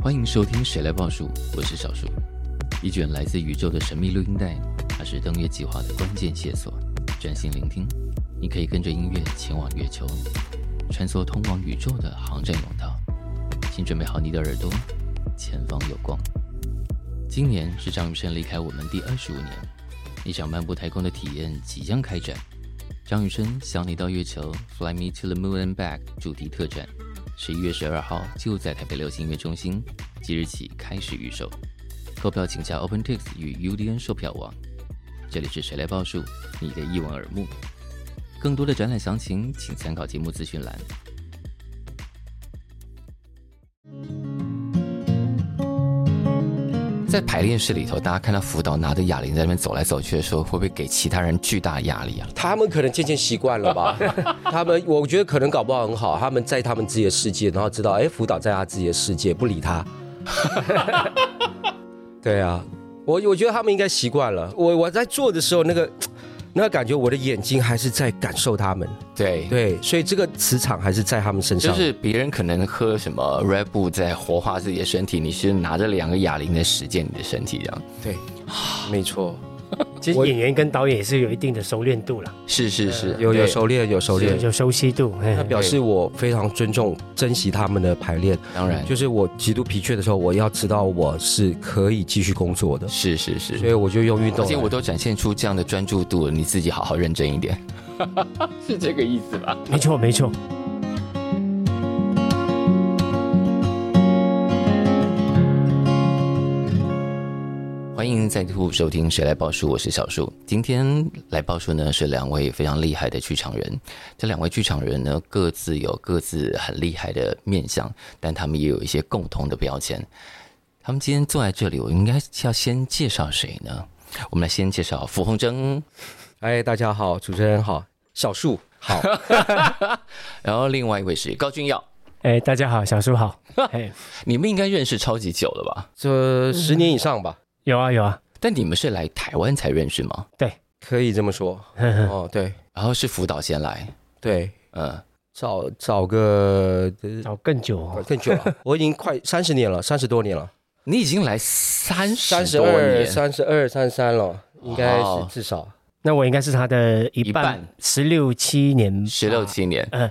欢迎收听《谁来报数》，我是小树。一卷来自宇宙的神秘录音带，它是登月计划的关键线索。专心聆听，你可以跟着音乐前往月球，穿梭通往宇宙的航站甬道。请准备好你的耳朵，前方有光。今年是张雨生离开我们第二十五年，一场漫步太空的体验即将开展。张雨生想你到月球，Fly Me to the Moon and Back 主题特展。十一月十二号就在台北流行音乐中心，即日起开始预售，购票请加 OpenTix 与 UDN 售票网。这里是谁来报数，你的一闻耳目。更多的展览详情，请参考节目资讯栏。在排练室里头，大家看到辅导拿着哑铃在那边走来走去的时候，会不会给其他人巨大压力啊？他们可能渐渐习惯了吧。他们我觉得可能搞不好很好，他们在他们自己的世界，然后知道哎，辅导在他自己的世界，不理他。对啊，我我觉得他们应该习惯了。我我在做的时候那个。那感觉我的眼睛还是在感受他们，对对，所以这个磁场还是在他们身上。就是别人可能喝什么 Red Bull 在活化自己的身体，你是拿着两个哑铃在实践你的身体，这样。对，没错。其实演员跟导演也是有一定的熟练度了，是是是，有有熟练有熟练有熟悉度，那表示我非常尊重珍惜他们的排练。当然，就是我极度疲倦的时候，我要知道我是可以继续工作的。是是是，所以我就用运动，而且我都展现出这样的专注度，你自己好好认真一点，是这个意思吧？没错没错。欢迎再度收听《谁来报数》，我是小树。今天来报数呢，是两位非常厉害的剧场人。这两位剧场人呢，各自有各自很厉害的面相，但他们也有一些共同的标签。他们今天坐在这里，我应该要先介绍谁呢？我们来先介绍傅红征。哎，大家好，主持人好，小树好。然后另外一位是高君耀。哎，大家好，小树好。哎，你们应该认识超级久了吧？这十年以上吧。有啊有啊，但你们是来台湾才认识吗？对，可以这么说。哦，对，然后是辅导先来，对，嗯，找找个找更久，更久了，我已经快三十年了，三十多年了。你已经来三三十二、三十二、三十三了，应该是至少。那我应该是他的一半，十六七年，十六七年。嗯，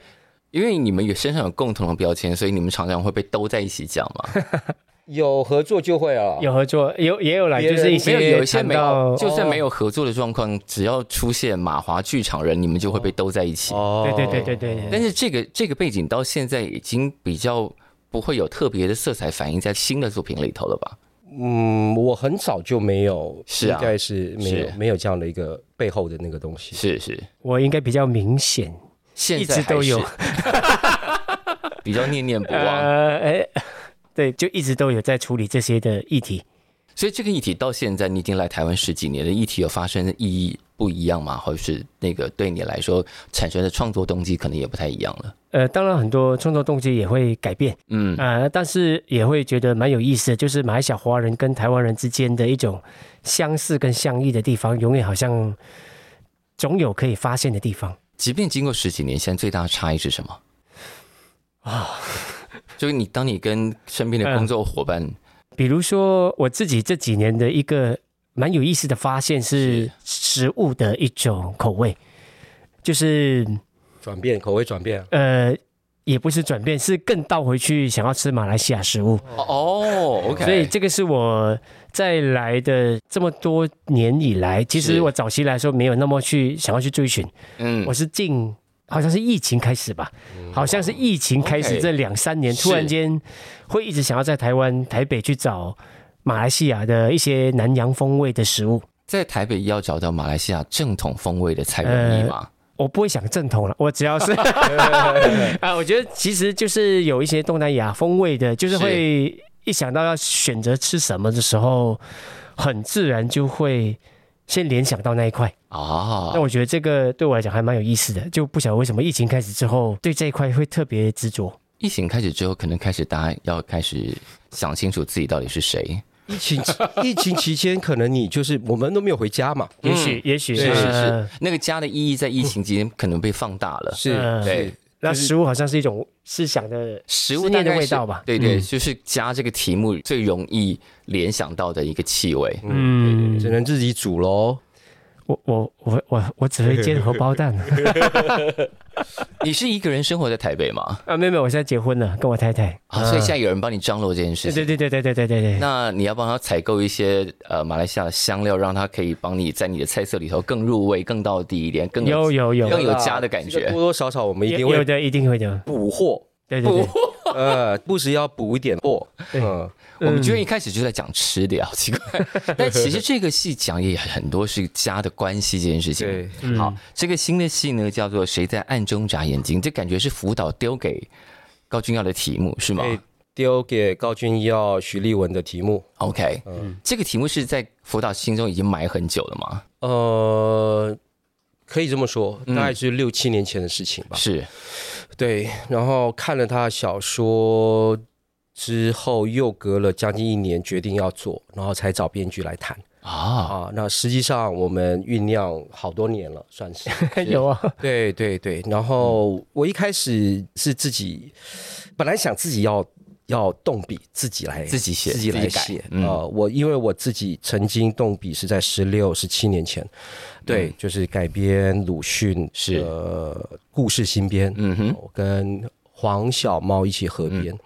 因为你们有身上有共同的标签，所以你们常常会被兜在一起讲嘛。有合作就会啊，有合作，有也有来，就是一些没有有一些没有，就算没有合作的状况，只要出现马华剧场人，你们就会被兜在一起。哦，对对对对对。但是这个这个背景到现在已经比较不会有特别的色彩反映在新的作品里头了吧？嗯，我很早就没有，是啊，应该是没有没有这样的一个背后的那个东西。是是，我应该比较明显，现在一直都有，比较念念不忘。呃，哎。对，就一直都有在处理这些的议题，所以这个议题到现在你已经来台湾十几年的议题有发生的意义不一样吗？或者是那个对你来说产生的创作动机可能也不太一样了？呃，当然很多创作动机也会改变，嗯啊、呃，但是也会觉得蛮有意思的，就是马来西亚华人跟台湾人之间的一种相似跟相异的地方，永远好像总有可以发现的地方。即便经过十几年，现在最大的差异是什么？啊？就是你，当你跟身边的工作伙伴、嗯，比如说我自己这几年的一个蛮有意思的发现是食物的一种口味，就是转变口味转变。呃，也不是转变，是更倒回去想要吃马来西亚食物。哦，OK。所以这个是我在来的这么多年以来，其实我早期来说没有那么去想要去追寻。嗯，我是进。好像是疫情开始吧，好像是疫情开始这两三年，突然间会一直想要在台湾台北去找马来西亚的一些南洋风味的食物。在台北要找到马来西亚正统风味的菜容易吗？呃，我不会想正统了，我只要是 啊，我觉得其实就是有一些东南亚风味的，就是会一想到要选择吃什么的时候，很自然就会。先联想到那一块啊，那我觉得这个对我来讲还蛮有意思的，就不晓得为什么疫情开始之后，对这一块会特别执着。疫情开始之后，可能开始大家要开始想清楚自己到底是谁。疫情 疫情期间，可能你就是我们都没有回家嘛，也许也许是是是，那个家的意义在疫情期间可能被放大了。是，对。那食物好像是一种思想的食物念的味道吧？对对，就是加这个题目最容易联想到的一个气味。嗯，只能自己煮喽。我我我我我只会煎荷包蛋。你是一个人生活在台北吗？啊，没有没有，我现在结婚了，跟我太太。啊，所以现在有人帮你张罗这件事情。对对对对对对对对。那你要帮他采购一些呃马来西亚的香料，让他可以帮你在你的菜色里头更入味、更到底一点，更有有有更有家的感觉。多多少少我们一定会有的，一定会的补货。对对对。呃，不时要补一点货。嗯。我们居然一开始就在讲吃的，好奇怪。但其实这个戏讲也很多是家的关系这件事情。对，好，这个新的戏呢叫做《谁在暗中眨眼睛》，这感觉是辅导丢给高君耀的题目是吗？丢给高君耀、徐立文的题目。OK，嗯，这个题目是在辅导心中已经埋很久了吗？呃，可以这么说，大概是六七年前的事情吧。是，对。然后看了他的小说。之后又隔了将近一年，决定要做，然后才找编剧来谈啊啊！那实际上我们酝酿好多年了，算是 有啊。对对对，然后我一开始是自己，本来想自己要要动笔，自己来自己写，自己来写啊、嗯呃。我因为我自己曾经动笔是在十六、十七年前，对，嗯、就是改编鲁迅是呃故事新编，嗯哼，我跟。黄小猫一起合编，嗯、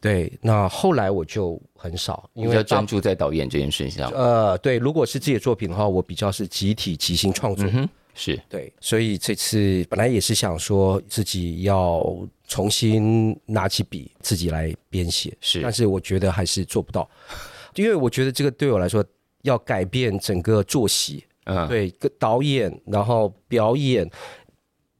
对，那后来我就很少，因为专注在导演这件事情上。呃，对，如果是自己的作品的话，我比较是集体即兴创作，嗯、是。对，所以这次本来也是想说自己要重新拿起笔自己来编写，是，但是我觉得还是做不到，因为我觉得这个对我来说要改变整个作息，嗯，对，个导演，然后表演。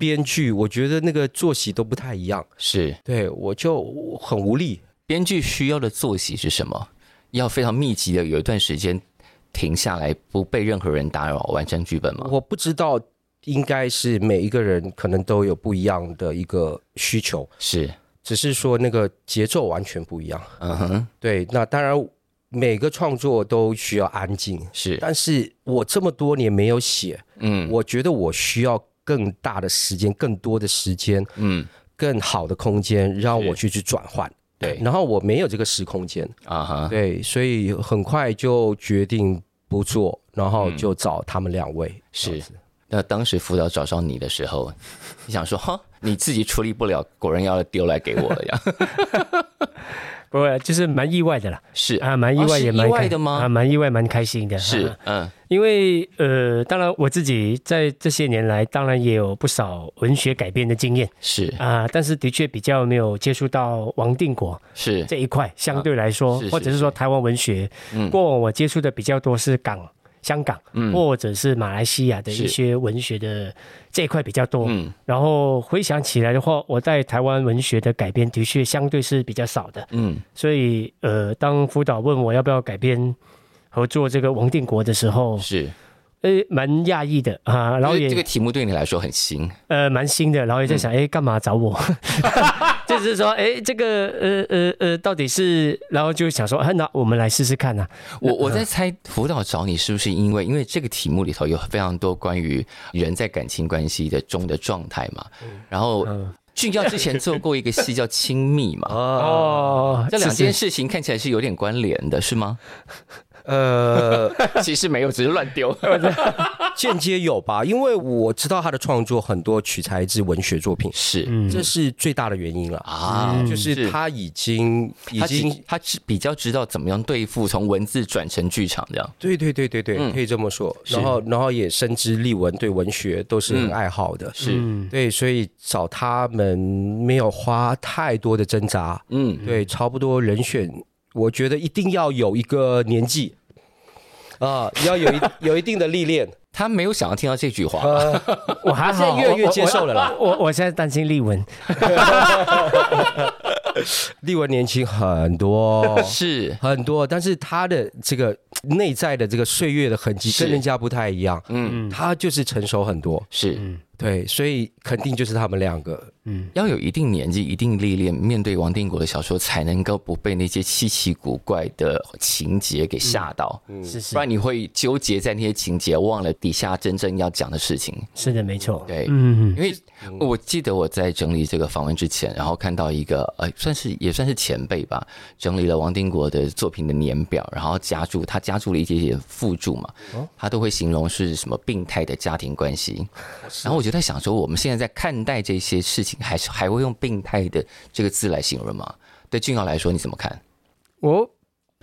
编剧，我觉得那个作息都不太一样，是对，我就很无力。编剧需要的作息是什么？要非常密集的有一段时间停下来，不被任何人打扰，完成剧本吗？我不知道，应该是每一个人可能都有不一样的一个需求，是，只是说那个节奏完全不一样。嗯哼，对，那当然每个创作都需要安静，是，但是我这么多年没有写，嗯，我觉得我需要。更大的时间，更多的时间，嗯，更好的空间，让我去去转换，对。然后我没有这个时空间啊哈，对，所以很快就决定不做，然后就找他们两位。是，那当时辅导找上你的时候，你想说哈，你自己处理不了，果然要丢来给我了呀。不会，就是蛮意外的啦。是啊，蛮意外，也蛮意外的吗？啊，蛮意外，蛮开心的。是，嗯，因为呃，当然我自己在这些年来，当然也有不少文学改编的经验。是啊，但是的确比较没有接触到王定国是这一块，相对来说，或者是说台湾文学，过往我接触的比较多是港。香港，或者是马来西亚的一些文学的这一块比较多。嗯，然后回想起来的话，我在台湾文学的改编的确相对是比较少的。嗯，所以呃，当辅导问我要不要改编合作这个王定国的时候，是。呃，蛮讶异的啊，然后也这个题目对你来说很新，呃，蛮新的，然后也在想，哎、嗯，干嘛找我？就是说，哎，这个，呃呃呃，到底是，然后就想说，啊、那我们来试试看呐、啊。我我在猜，辅导找你是不是因为，因为这个题目里头有非常多关于人在感情关系的中的状态嘛。然后俊耀之前做过一个戏叫《亲密》嘛，哦，这两件事情看起来是有点关联的，是吗？呃，其实没有，只是乱丢，间接有吧？因为我知道他的创作很多取材自文学作品，是，这是最大的原因了。啊，就是他已经已经他是比较知道怎么样对付从文字转成剧场这样，对对对对对，可以这么说。然后然后也深知立文对文学都是很爱好的，是。对，所以找他们没有花太多的挣扎，嗯，对，差不多人选。我觉得一定要有一个年纪啊，要有一 有一定的历练。他没有想要听到这句话，呃、我还好，越来越接受了啦。我我，我，我现在担心丽文，丽文年轻很多，是很多，但是他的这个内在的这个岁月的痕迹跟人家不太一样。嗯，他就是成熟很多。是，对，所以肯定就是他们两个。嗯，要有一定年纪、一定历练，面对王定国的小说，才能够不被那些稀奇古怪的情节给吓到。嗯，是是，不然你会纠结在那些情节，忘了底下真正要讲的事情。是的，没错。对，嗯，因为我记得我在整理这个访问之前，然后看到一个呃，算是也算是前辈吧，整理了王定国的作品的年表，然后加注他加注了一点点附注嘛，他都会形容是什么病态的家庭关系。然后我就在想说，我们现在在看待这些事情。还是还会用“病态”的这个字来形容吗？对俊耀来说，你怎么看？我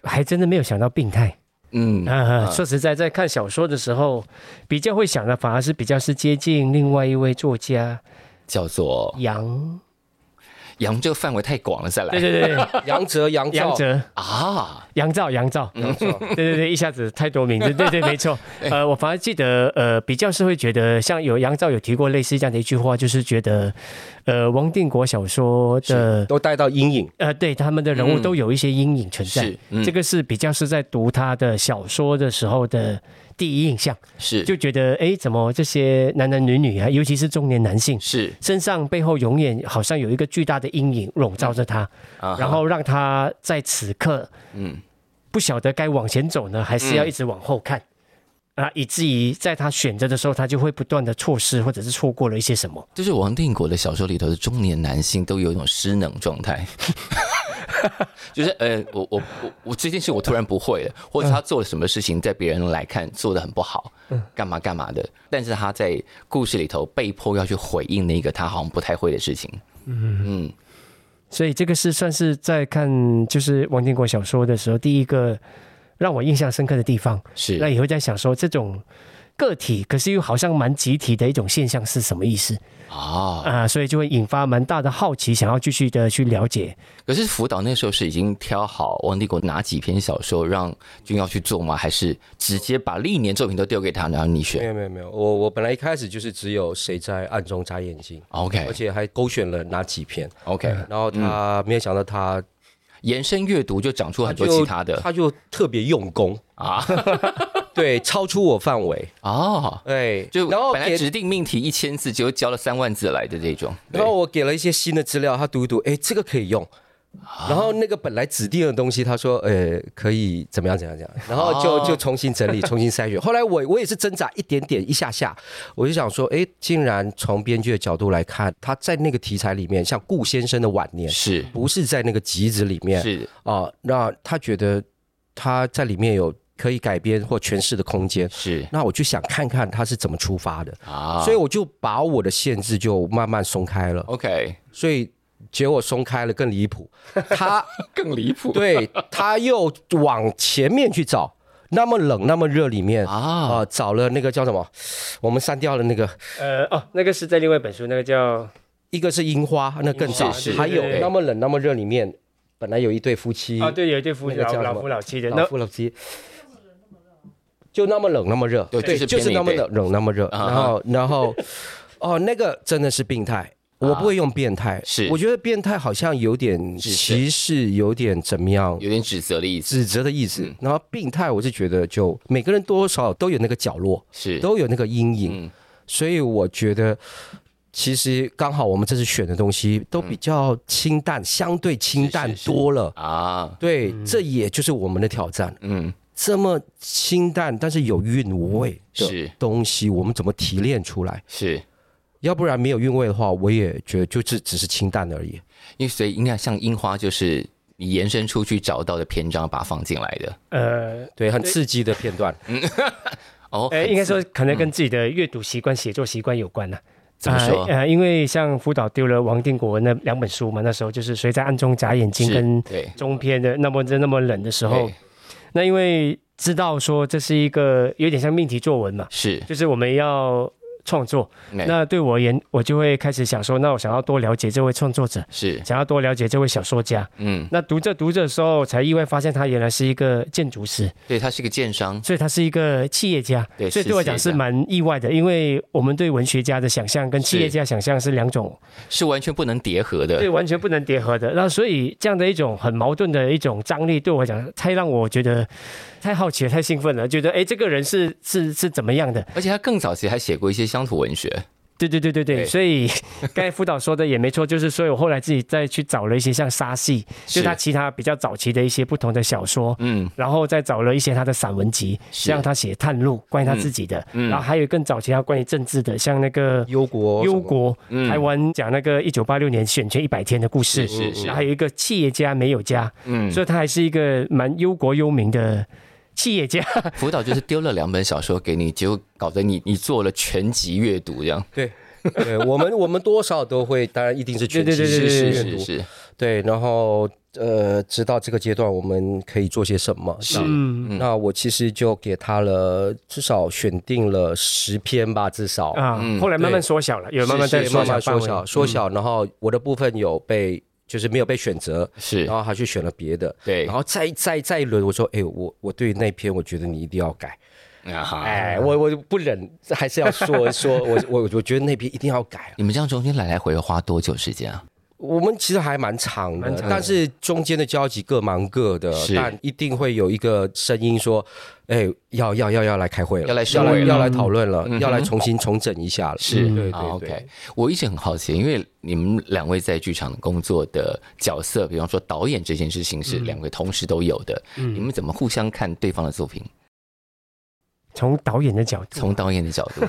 还真的没有想到病态。嗯啊，说实在，在看小说的时候，比较会想的反而是比较是接近另外一位作家，叫做杨。杨这个范围太广了，再来。对对对，杨哲、杨杨哲啊，杨照、杨照，杨照。对对对，一下子太多名字，对对，没错。呃，我反而记得，呃，比较是会觉得，像有杨照有提过类似这样的一句话，就是觉得，呃，王定国小说的都带到阴影，呃，对他们的人物都有一些阴影存在。嗯，这个是比较是在读他的小说的时候的。第一印象是。就觉得，哎，怎么这些男男女女啊，尤其是中年男性，是。身上背后永远好像有一个巨大的阴影笼罩着他，嗯、然后让他在此刻，嗯，不晓得该往前走呢，还是要一直往后看，嗯、啊，以至于在他选择的时候，他就会不断的错失或者是错过了一些什么。就是王定国的小说里头的中年男性都有一种失能状态。就是呃，我我我我这件事我突然不会了，或者他做了什么事情，在别人来看做的很不好，干嘛干嘛的，但是他在故事里头被迫要去回应那个他好像不太会的事情，嗯嗯，所以这个是算是在看就是王定国小说的时候第一个让我印象深刻的地方，是那也会在想说这种个体，可是又好像蛮集体的一种现象是什么意思？啊啊！所以就会引发蛮大的好奇，想要继续的去了解。可是辅导那时候是已经挑好王立国哪几篇小说让君耀去做吗？还是直接把历年作品都丢给他，然后你选？没有没有没有，我我本来一开始就是只有谁在暗中眨眼睛，OK，而且还勾选了哪几篇，OK，然后他没有想到他延伸阅读就长出很多其他的，他就特别用功啊。对，超出我范围哦，对，就然后本来指定命题一千字，结果交了三万字来的这种。然后我给了一些新的资料，他读一读，哎，这个可以用。然后那个本来指定的东西，他说，呃，可以怎么样怎么样怎么样，然后就就重新整理，重新筛选。后来我我也是挣扎一点点一下下，我就想说，哎，竟然从编剧的角度来看，他在那个题材里面，像顾先生的晚年，是不是在那个集子里面？是啊，那他觉得他在里面有。可以改编或诠释的空间是，那我就想看看他是怎么出发的啊，所以我就把我的限制就慢慢松开了。OK，所以结果松开了更离谱，他更离谱，对，他又往前面去找，那么冷那么热里面啊、呃，找了那个叫什么？我们删掉了那个，呃哦，那个是在另外一本书，那个叫一个是樱花，那更早，还有那么冷那么热里面本来有一对夫妻啊，对，有一对夫妻，老老夫老妻的，老夫老妻。就那么冷，那么热，对，对，就是那么冷，冷那么热，然后，然后，哦，那个真的是病态，我不会用变态，是，我觉得变态好像有点歧视，有点怎么样，有点指责的意思，指责的意思。然后病态，我是觉得就每个人多多少少都有那个角落，是，都有那个阴影，所以我觉得其实刚好我们这次选的东西都比较清淡，相对清淡多了啊，对，这也就是我们的挑战，嗯。这么清淡，但是有韵味的东西，我们怎么提炼出来？是，要不然没有韵味的话，我也觉得就只只是清淡而已。因为所以应该像樱花，就是你延伸出去找到的篇章，把它放进来的。呃，对，很刺激的片段。嗯，哦，哎，应该说可能跟自己的阅读习惯、写作习惯有关呢。怎么说？呃，因为像辅导丢了王定国那两本书嘛，那时候就是谁在暗中眨眼睛跟中篇的那么那么冷的时候。那因为知道说这是一个有点像命题作文嘛，是，就是我们要创作。那对我而言，我就会开始想说，那我想要多了解这位创作者，是，想要多了解这位小说家。嗯，那读着读着的时候，才意外发现他原来是一个建筑师，对，他是一个建商，所以他是一个企业家。对，所以对我讲是蛮意外的，因为我们对文学家的想象跟企业家想象是两种，是完全不能叠合的，对，完全不能叠合的。那所以这样的一种很矛盾的一种张力，对我讲太让我觉得。太好奇了，太兴奋了，觉得哎，这个人是是是怎么样的？而且他更早期还写过一些乡土文学，对对对对对，所以 刚才辅导说的也没错，就是所以我后来自己再去找了一些像沙系，就他其他比较早期的一些不同的小说，嗯，然后再找了一些他的散文集，像他写探路关于他自己的，嗯。然后还有更早期他关于政治的，像那个忧国忧国，台湾讲那个一九八六年选前一百天的故事，是是，然后还有一个企业家没有家，嗯，所以他还是一个蛮忧国忧民的。企业家 辅导就是丢了两本小说给你，结果搞得你你做了全集阅读这样。对，对，我们我们多少都会，当然一定是全集阅读。是是是是。对，然后呃，直到这个阶段我们可以做些什么。是。那我其实就给他了，至少选定了十篇吧，至少。啊。后来慢慢缩小了，有慢慢在慢慢缩小缩小，然后我的部分有被。就是没有被选择，是，然后他去选了别的，对，然后再再再一轮，我说，哎，我我对那篇，我觉得你一定要改，啊，哎，我我不忍，还是要说说，我我我觉得那篇一定要改。你们这样中间来来回回花多久时间啊？我们其实还蛮长的，但是中间的交集各忙各的，但一定会有一个声音说：“哎，要要要要来开会了，要来要来要来讨论了，要来重新重整一下了。”是，对对 OK。我一直很好奇，因为你们两位在剧场工作的角色，比方说导演这件事情是两位同时都有的，你们怎么互相看对方的作品？从导演的角度，从导演的角度，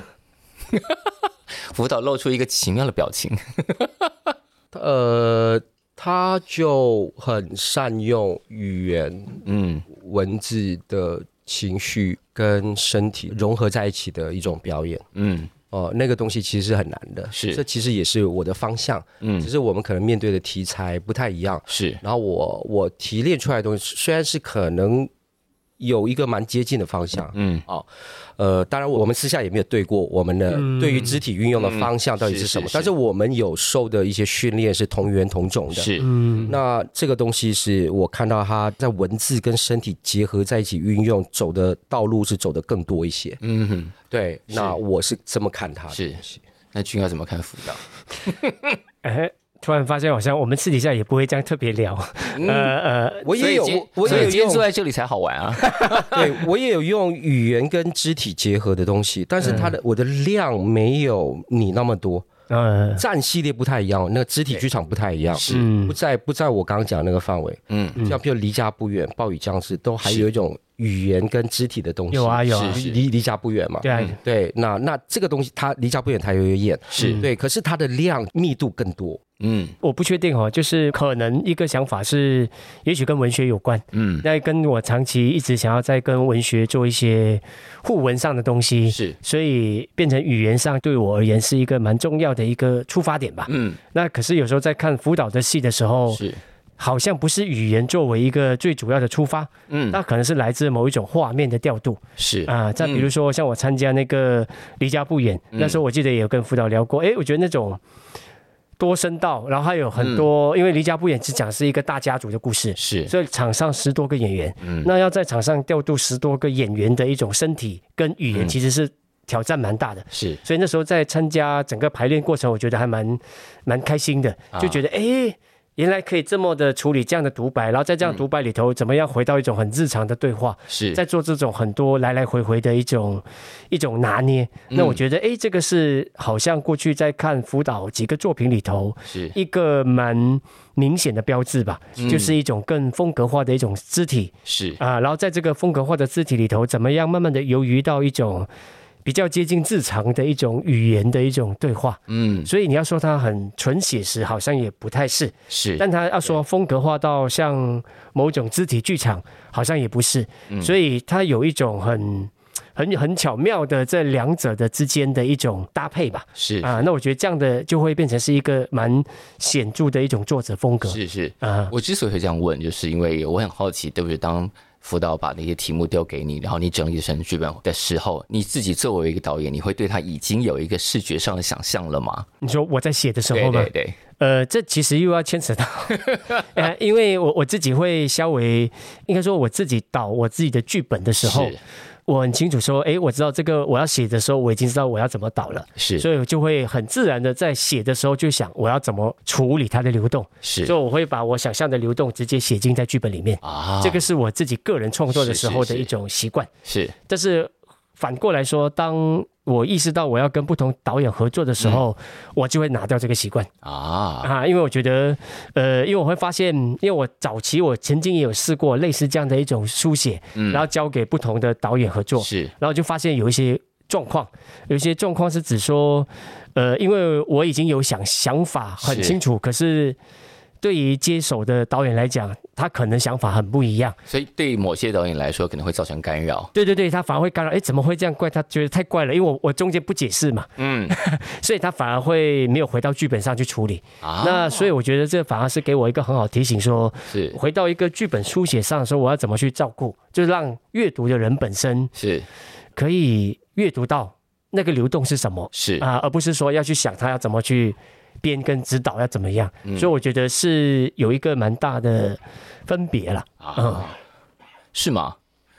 辅导露出一个奇妙的表情。呃，他就很善用语言，嗯，文字的情绪跟身体融合在一起的一种表演，嗯，哦、呃，那个东西其实是很难的，是，这其实也是我的方向，嗯，只是我们可能面对的题材不太一样，是，然后我我提炼出来的东西虽然是可能。有一个蛮接近的方向，嗯，哦，呃，当然我们私下也没有对过我们的对于肢体运用的方向到底是什么，但是我们有受的一些训练是同源同种的，是，嗯，那这个东西是我看到他在文字跟身体结合在一起运用，走的道路是走的更多一些，嗯哼，对，那我是这么看他的，是，那君要怎么看辅导？哎。突然发现，好像我们私底下也不会这样特别聊。呃呃，我也有，我也有今天坐在这里才好玩啊。对，我也有用语言跟肢体结合的东西，但是它的我的量没有你那么多。呃，战系列不太一样，那个肢体剧场不太一样，是。不在不在我刚刚讲那个范围。嗯，像比如离家不远、暴雨将至，都还有一种语言跟肢体的东西。有啊有，离离家不远嘛。对对，那那这个东西它离家不远，它有演是。对，可是它的量密度更多。嗯，我不确定哦，就是可能一个想法是，也许跟文学有关。嗯，那跟我长期一直想要在跟文学做一些互文上的东西，是，所以变成语言上对我而言是一个蛮重要的一个出发点吧。嗯，那可是有时候在看辅导的戏的时候，是，好像不是语言作为一个最主要的出发。嗯，那可能是来自某一种画面的调度。是啊，再比如说像我参加那个离家不远，那时候我记得也有跟辅导聊过，哎，我觉得那种。多声道，然后还有很多，嗯、因为离家不远只讲是一个大家族的故事，是，所以场上十多个演员，嗯，那要在场上调度十多个演员的一种身体跟语言，其实是挑战蛮大的，是、嗯，所以那时候在参加整个排练过程，我觉得还蛮蛮开心的，就觉得哎。欸原来可以这么的处理这样的独白，然后在这样独白里头，怎么样回到一种很日常的对话？是在做这种很多来来回回的一种一种拿捏。那我觉得，哎，这个是好像过去在看辅导几个作品里头，是一个蛮明显的标志吧，就是一种更风格化的一种肢体。是啊，然后在这个风格化的肢体里头，怎么样慢慢的游移到一种。比较接近日常的一种语言的一种对话，嗯，所以你要说它很纯写实，好像也不太是，是，但它要说风格化到像某种肢体剧场，好像也不是，嗯，所以它有一种很很很巧妙的这两者的之间的一种搭配吧，是。啊，那我觉得这样的就会变成是一个蛮显著的一种作者风格，是是。啊，我之所以会这样问，就是因为我很好奇，对不对？当辅导把那些题目丢给你，然后你整理成剧本的时候，你自己作为一个导演，你会对他已经有一个视觉上的想象了吗？你说我在写的时候吗？对对对。呃，这其实又要牵扯到，呃，因为我我自己会稍微，应该说我自己导我自己的剧本的时候。我很清楚说，哎，我知道这个我要写的时候，我已经知道我要怎么导了，是，所以我就会很自然的在写的时候就想我要怎么处理它的流动，是，所以我会把我想象的流动直接写进在剧本里面啊，这个是我自己个人创作的时候的一种习惯，是，但是反过来说，当我意识到我要跟不同导演合作的时候，嗯、我就会拿掉这个习惯啊啊！因为我觉得，呃，因为我会发现，因为我早期我曾经也有试过类似这样的一种书写，嗯，然后交给不同的导演合作，是，然后就发现有一些状况，有一些状况是指说，呃，因为我已经有想想法很清楚，是可是。对于接手的导演来讲，他可能想法很不一样，所以对于某些导演来说，可能会造成干扰。对对对，他反而会干扰。哎，怎么会这样怪？他觉得太怪了，因为我我中间不解释嘛。嗯，所以他反而会没有回到剧本上去处理。啊，那所以我觉得这反而是给我一个很好提醒说，说是回到一个剧本书写上的时候，我要怎么去照顾，就是让阅读的人本身是可以阅读到那个流动是什么，是啊，而不是说要去想他要怎么去。编跟指导要怎么样？嗯、所以我觉得是有一个蛮大的分别了啊，嗯、是吗？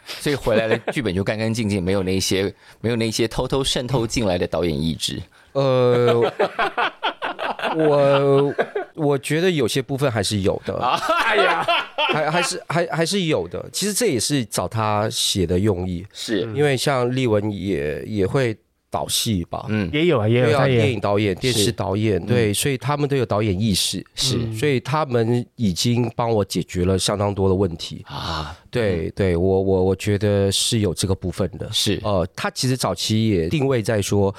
所以回来的剧本就干干净净，没有那些没有那些偷偷渗透进来的导演意志。呃，我我觉得有些部分还是有的。哎呀，还还是还还是有的。其实这也是找他写的用意，是因为像立文也也会。导戏吧，嗯，也有啊，也有对啊，电影导演、电视导演，是对，所以他们都有导演意识，是，所以他们已经帮我解决了相当多的问题。啊。对，对我我我觉得是有这个部分的，是，呃，他其实早期也定位在说，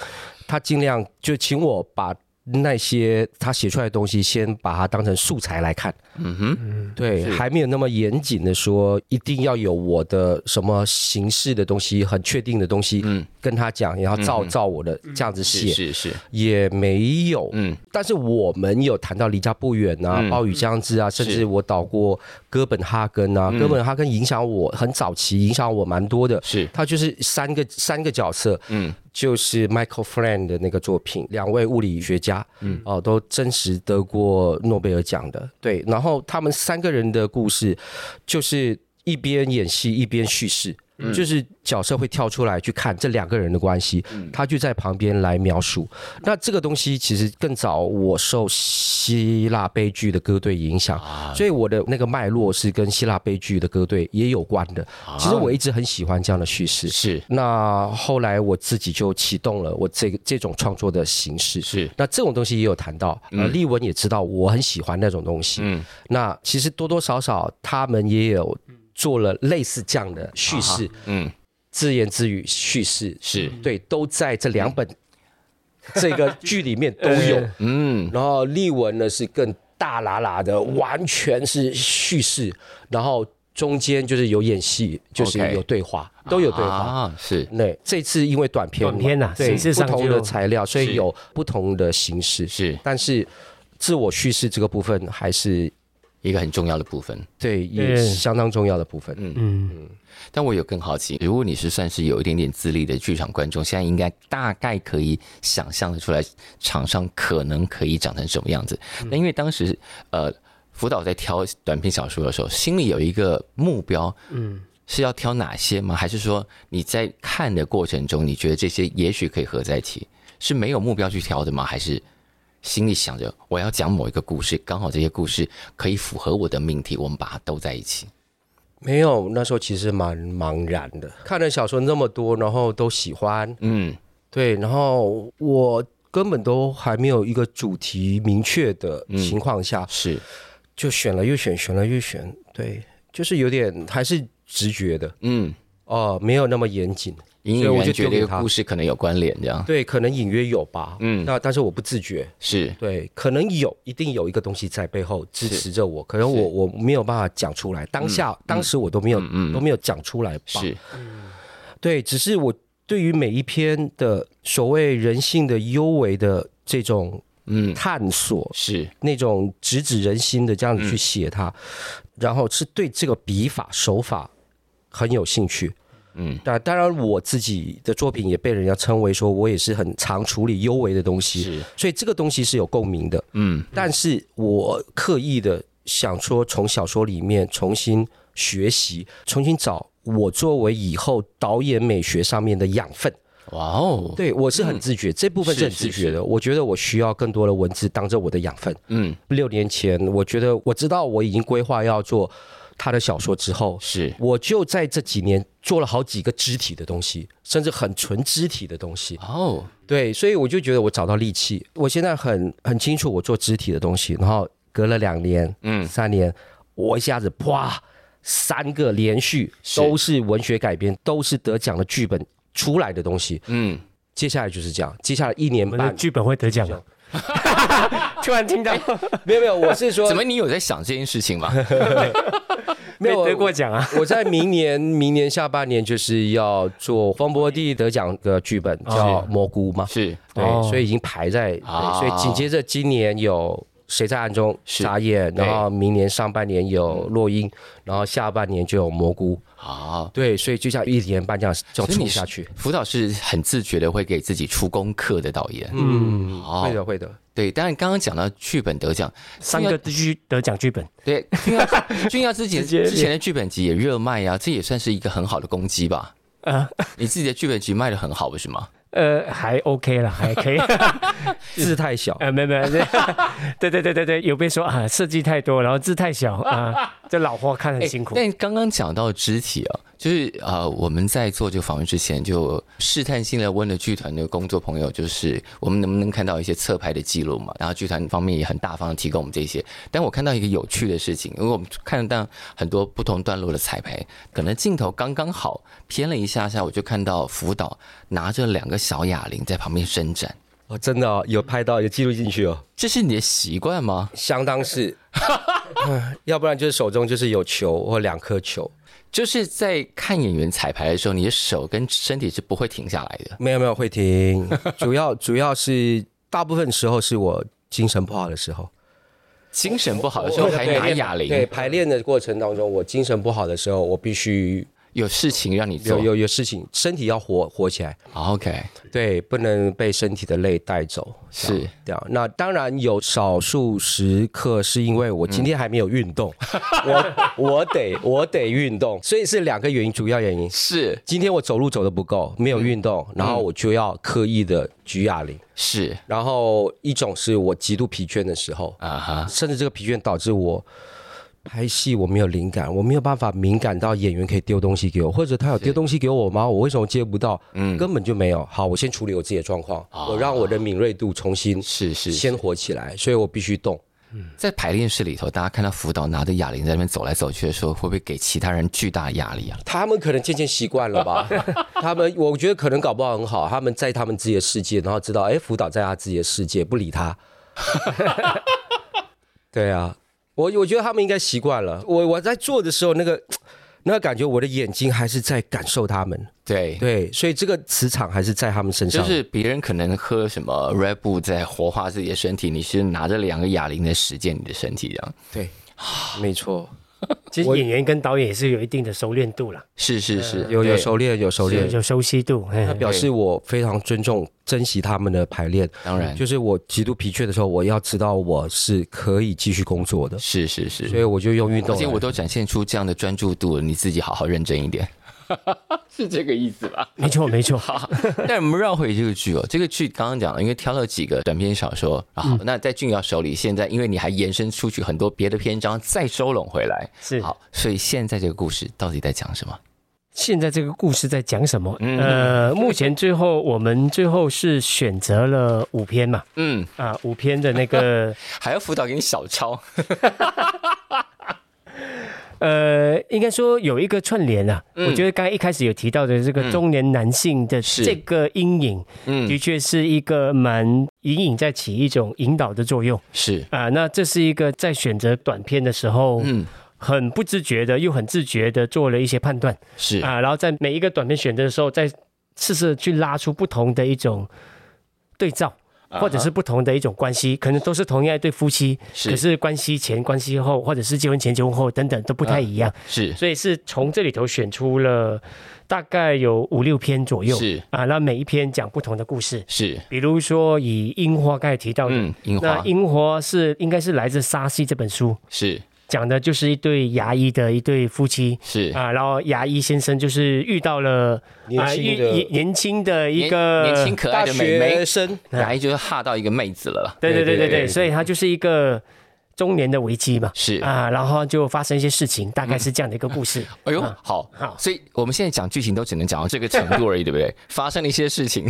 他尽量就请我把。那些他写出来的东西，先把它当成素材来看。嗯哼，对，还没有那么严谨的说，一定要有我的什么形式的东西，很确定的东西，嗯，跟他讲，然后照照我的这样子写，是是，也没有。嗯，但是我们有谈到离家不远啊，嗯、暴雨将至啊，甚至我导过哥本哈根啊，是哥本哈根影响我很早期，影响我蛮多的。是，他就是三个三个角色。嗯。就是 Michael Friend 的那个作品，两位物理学家，嗯，哦，都真实得过诺贝尔奖的，对。然后他们三个人的故事，就是一边演戏一边叙事。就是角色会跳出来去看这两个人的关系，他就在旁边来描述。那这个东西其实更早，我受希腊悲剧的歌队影响，所以我的那个脉络是跟希腊悲剧的歌队也有关的。其实我一直很喜欢这样的叙事。是。那后来我自己就启动了我这个这种创作的形式。是。那这种东西也有谈到，呃，立文也知道我很喜欢那种东西。嗯。那其实多多少少他们也有。做了类似这样的叙事，嗯，自言自语叙事是。对，都在这两本这个剧里面都有，嗯，然后例文呢是更大喇喇的，完全是叙事，然后中间就是有演戏，就是有对话，都有对话。啊，是，那，这次因为短片，短片呐，对，不同的材料，所以有不同的形式，是，但是自我叙事这个部分还是。一个很重要的部分，对，也是相当重要的部分。嗯嗯嗯。但我有更好奇，如果你是算是有一点点资历的剧场观众，现在应该大概可以想象得出来，场上可能可以长成什么样子。那因为当时呃，辅导在挑短篇小说的时候，心里有一个目标，嗯，是要挑哪些吗？还是说你在看的过程中，你觉得这些也许可以合在一起，是没有目标去挑的吗？还是？心里想着我要讲某一个故事，刚好这些故事可以符合我的命题，我们把它兜在一起。没有，那时候其实蛮茫然的，看了小说那么多，然后都喜欢，嗯，对，然后我根本都还没有一个主题明确的情况下，嗯、是。就选了又选，选了又选，对，就是有点还是直觉的，嗯，哦，没有那么严谨。隐隐约约觉得这个故事可能有关联，这样。对，可能隐约有吧。嗯，那但是我不自觉，是。对，可能有，一定有一个东西在背后支持着我，可能我我没有办法讲出来，当下当时我都没有嗯都没有讲出来吧。是，对，只是我对于每一篇的所谓人性的幽微的这种嗯。探索，是。那种直指人心的这样子去写它，然后是对这个笔法手法很有兴趣。嗯，当当然，我自己的作品也被人家称为说，我也是很常处理幽微的东西，是，所以这个东西是有共鸣的。嗯，但是我刻意的想说，从小说里面重新学习，重新找我作为以后导演美学上面的养分。哇哦，对我是很自觉，这部分是很自觉的。我觉得我需要更多的文字当着我的养分。嗯，六年前，我觉得我知道我已经规划要做。他的小说之后，是我就在这几年做了好几个肢体的东西，甚至很纯肢体的东西。哦，对，所以我就觉得我找到利器。我现在很很清楚我做肢体的东西，然后隔了两年，嗯，三年，我一下子啪，三个连续都是文学改编，都是得奖的剧本出来的东西。嗯，接下来就是这样，接下来一年半剧本会得奖吗？突然听到，没有没有，我是说，怎么你有在想这件事情吗？没有得过奖啊！我在明年明年下半年就是要做方博第得奖的剧本，叫《蘑菇》嘛，是对，所以已经排在，所以紧接着今年有。谁在暗中眨眼？然后明年上半年有落英，然后下半年就有蘑菇。啊，对，所以就像一年半这样这样冲下去。辅导是很自觉的会给自己出功课的导演。嗯，会的，会的。对，当然刚刚讲到剧本得奖，三个剧得奖剧本。对，君耀，君耀之前之前的剧本集也热卖啊，这也算是一个很好的攻击吧？啊，你自己的剧本集卖的很好，不是吗？呃，还 OK 了，还可以，字太小。呃，没有没有，对对对对对，有被说啊，设计太多，然后字太小啊，这老花看很辛苦。但刚刚讲到肢体啊。就是呃，我们在做这个访问之前，就试探性的问了剧团的工作朋友，就是我们能不能看到一些侧拍的记录嘛？然后剧团方面也很大方的提供我们这些。但我看到一个有趣的事情，因为我们看到很多不同段落的彩排，可能镜头刚刚好偏了一下下，我就看到辅导拿着两个小哑铃在旁边伸展。哦，真的哦，有拍到，有记录进去哦。这是你的习惯吗？相当是，要不然就是手中就是有球或两颗球。就是在看演员彩排的时候，你的手跟身体是不会停下来的。没有没有会停，主要主要是大部分时候是我精神不好的时候，精神不好的时候还拿哑铃。对，排练的过程当中，我精神不好的时候，我必须。有事情让你做，有有有事情，身体要活活起来。OK，对，不能被身体的累带走。是这样。那当然有少数时刻是因为我今天还没有运动，嗯、我我得我得运动，所以是两个原因，主要原因是今天我走路走的不够，没有运动，然后我就要刻意的举哑铃。是，然后一种是我极度疲倦的时候啊哈，甚至这个疲倦导致我。拍戏我没有灵感，我没有办法敏感到演员可以丢东西给我，或者他有丢东西给我吗？我为什么接不到？嗯，根本就没有。好，我先处理我自己的状况，哦、我让我的敏锐度重新是是鲜活起来，所以我必须动。嗯，在排练室里头，大家看到辅导拿着哑铃在那边走来走去的时候，会不会给其他人巨大的压力啊？他们可能渐渐习惯了吧。他们我觉得可能搞不好很好，他们在他们自己的世界，然后知道哎，辅导在他自己的世界，不理他。对啊。我我觉得他们应该习惯了。我我在做的时候，那个那个感觉，我的眼睛还是在感受他们。对对，所以这个磁场还是在他们身上。就是别人可能喝什么 Red Bull 在活化自己的身体，你是拿着两个哑铃在实践你的身体，这样。对，没错。其实演员跟导演也是有一定的熟练度了，是是是，有有熟练有熟练。有熟悉度，那表示我非常尊重珍惜他们的排练。当然，就是我极度疲倦的时候，我要知道我是可以继续工作的。是是是，所以我就用运动，而且我都展现出这样的专注度，你自己好好认真一点。是这个意思吧？没错，没错。好，但我们绕回这个剧哦，这个剧刚刚讲了，因为挑了几个短篇小说，好，嗯、那在俊尧手里，现在因为你还延伸出去很多别的篇章，再收拢回来，是好，所以现在这个故事到底在讲什么？现在这个故事在讲什么？嗯、呃，目前最后我们最后是选择了五篇嘛？嗯啊，五篇的那个 还要辅导给你小抄。呃，应该说有一个串联啊。嗯、我觉得刚才一开始有提到的这个中年男性的这个阴影，嗯，的确是一个蛮隐隐在起一种引导的作用。是啊、呃，那这是一个在选择短片的时候，嗯，很不自觉的又很自觉的做了一些判断。是啊、呃，然后在每一个短片选择的时候，再试试去拉出不同的一种对照。或者是不同的一种关系，可能都是同样一对夫妻，是可是关系前、关系后，或者是结婚前、结婚后等等都不太一样。是，所以是从这里头选出了大概有五六篇左右。是啊，那每一篇讲不同的故事。是，比如说以樱花刚才提到的，嗯，樱花，那樱花是应该是来自《沙溪》这本书。是。讲的就是一对牙医的一对夫妻，是。啊，然后牙医先生就是遇到了年轻的年轻的一个年轻可爱的美眉生，牙医就是哈到一个妹子了，对对对对对，所以他就是一个中年的危机嘛，是。啊，然后就发生一些事情，大概是这样的一个故事。哎呦，好，好，所以我们现在讲剧情都只能讲到这个程度而已，对不对？发生了一些事情。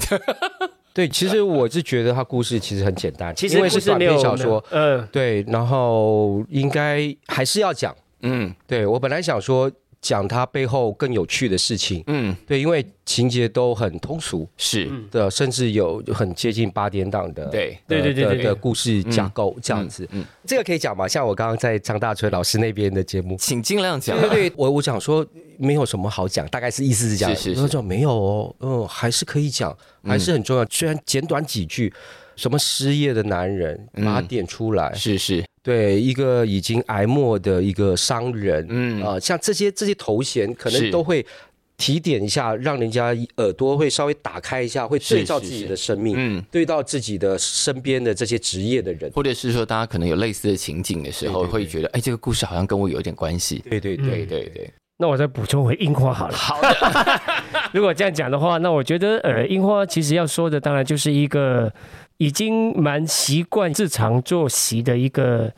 对，其实我是觉得他故事其实很简单，其实因为是短篇小说，嗯，对，然后应该还是要讲，嗯，对我本来想说。讲他背后更有趣的事情，嗯，对，因为情节都很通俗，是。的，甚至有很接近八点档的，对，对对对对的故事架构这样子，嗯，这个可以讲吗？像我刚刚在张大春老师那边的节目，请尽量讲。对对，我我想说没有什么好讲，大概是意思是这样，是是是，没有哦，嗯，还是可以讲，还是很重要，虽然简短几句，什么失业的男人，把它点出来，是是。对一个已经挨末的一个商人，嗯啊、呃，像这些这些头衔，可能都会提点一下，让人家耳朵会稍微打开一下，会对照自己的生命，嗯，对到自己的身边的这些职业的人，或者是说大家可能有类似的情景的时候，对对对，会觉得，哎，这个故事好像跟我有点关系。对对对对对对。那我再补充回樱花好了。好的。如果这样讲的话，那我觉得，呃，樱花其实要说的，当然就是一个。已经蛮习惯日常作息的一个